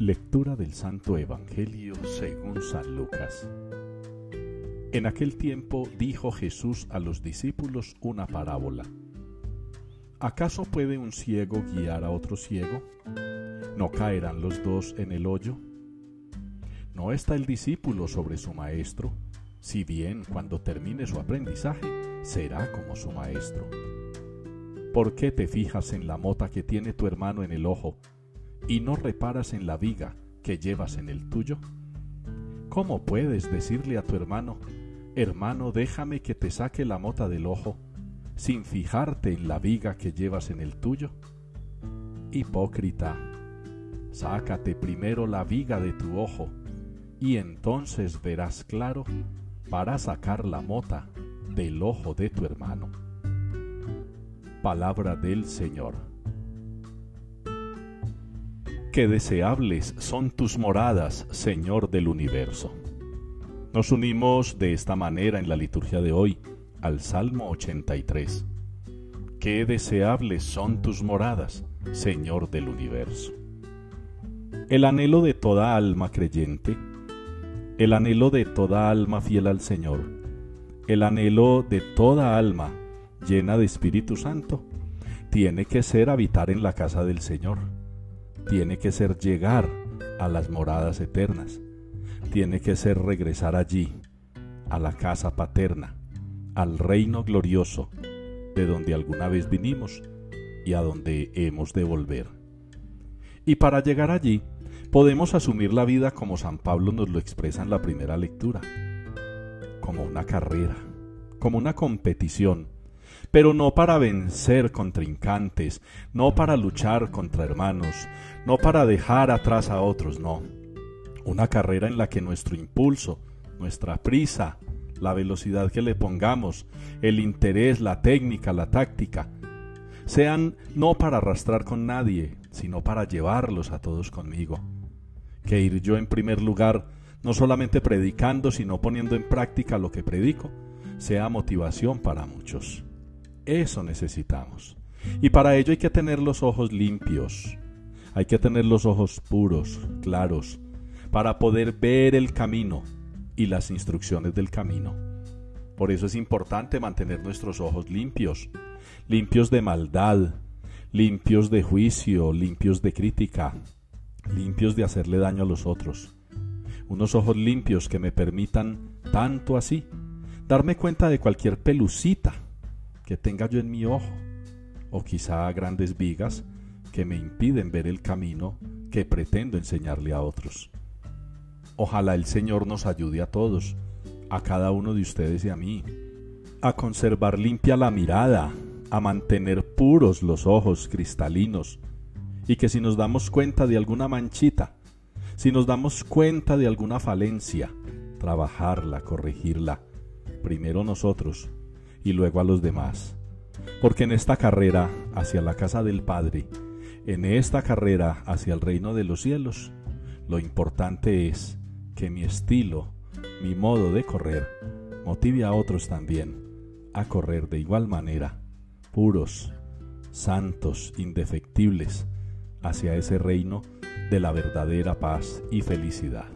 Lectura del Santo Evangelio según San Lucas. En aquel tiempo dijo Jesús a los discípulos una parábola. ¿Acaso puede un ciego guiar a otro ciego? ¿No caerán los dos en el hoyo? ¿No está el discípulo sobre su maestro? Si bien cuando termine su aprendizaje será como su maestro. ¿Por qué te fijas en la mota que tiene tu hermano en el ojo y no reparas en la viga que llevas en el tuyo? ¿Cómo puedes decirle a tu hermano, hermano, déjame que te saque la mota del ojo, sin fijarte en la viga que llevas en el tuyo? Hipócrita, sácate primero la viga de tu ojo, y entonces verás claro para sacar la mota del ojo de tu hermano. Palabra del Señor qué deseables son tus moradas, Señor del universo. Nos unimos de esta manera en la liturgia de hoy al Salmo 83. Qué deseables son tus moradas, Señor del universo. El anhelo de toda alma creyente, el anhelo de toda alma fiel al Señor, el anhelo de toda alma llena de Espíritu Santo, tiene que ser habitar en la casa del Señor tiene que ser llegar a las moradas eternas, tiene que ser regresar allí, a la casa paterna, al reino glorioso de donde alguna vez vinimos y a donde hemos de volver. Y para llegar allí, podemos asumir la vida como San Pablo nos lo expresa en la primera lectura, como una carrera, como una competición pero no para vencer contrincantes, no para luchar contra hermanos, no para dejar atrás a otros, no. Una carrera en la que nuestro impulso, nuestra prisa, la velocidad que le pongamos, el interés, la técnica, la táctica, sean no para arrastrar con nadie, sino para llevarlos a todos conmigo. Que ir yo en primer lugar, no solamente predicando, sino poniendo en práctica lo que predico, sea motivación para muchos. Eso necesitamos. Y para ello hay que tener los ojos limpios, hay que tener los ojos puros, claros, para poder ver el camino y las instrucciones del camino. Por eso es importante mantener nuestros ojos limpios, limpios de maldad, limpios de juicio, limpios de crítica, limpios de hacerle daño a los otros. Unos ojos limpios que me permitan, tanto así, darme cuenta de cualquier pelucita que tenga yo en mi ojo, o quizá grandes vigas que me impiden ver el camino que pretendo enseñarle a otros. Ojalá el Señor nos ayude a todos, a cada uno de ustedes y a mí, a conservar limpia la mirada, a mantener puros los ojos cristalinos, y que si nos damos cuenta de alguna manchita, si nos damos cuenta de alguna falencia, trabajarla, corregirla, primero nosotros y luego a los demás. Porque en esta carrera hacia la casa del Padre, en esta carrera hacia el reino de los cielos, lo importante es que mi estilo, mi modo de correr, motive a otros también a correr de igual manera, puros, santos, indefectibles, hacia ese reino de la verdadera paz y felicidad.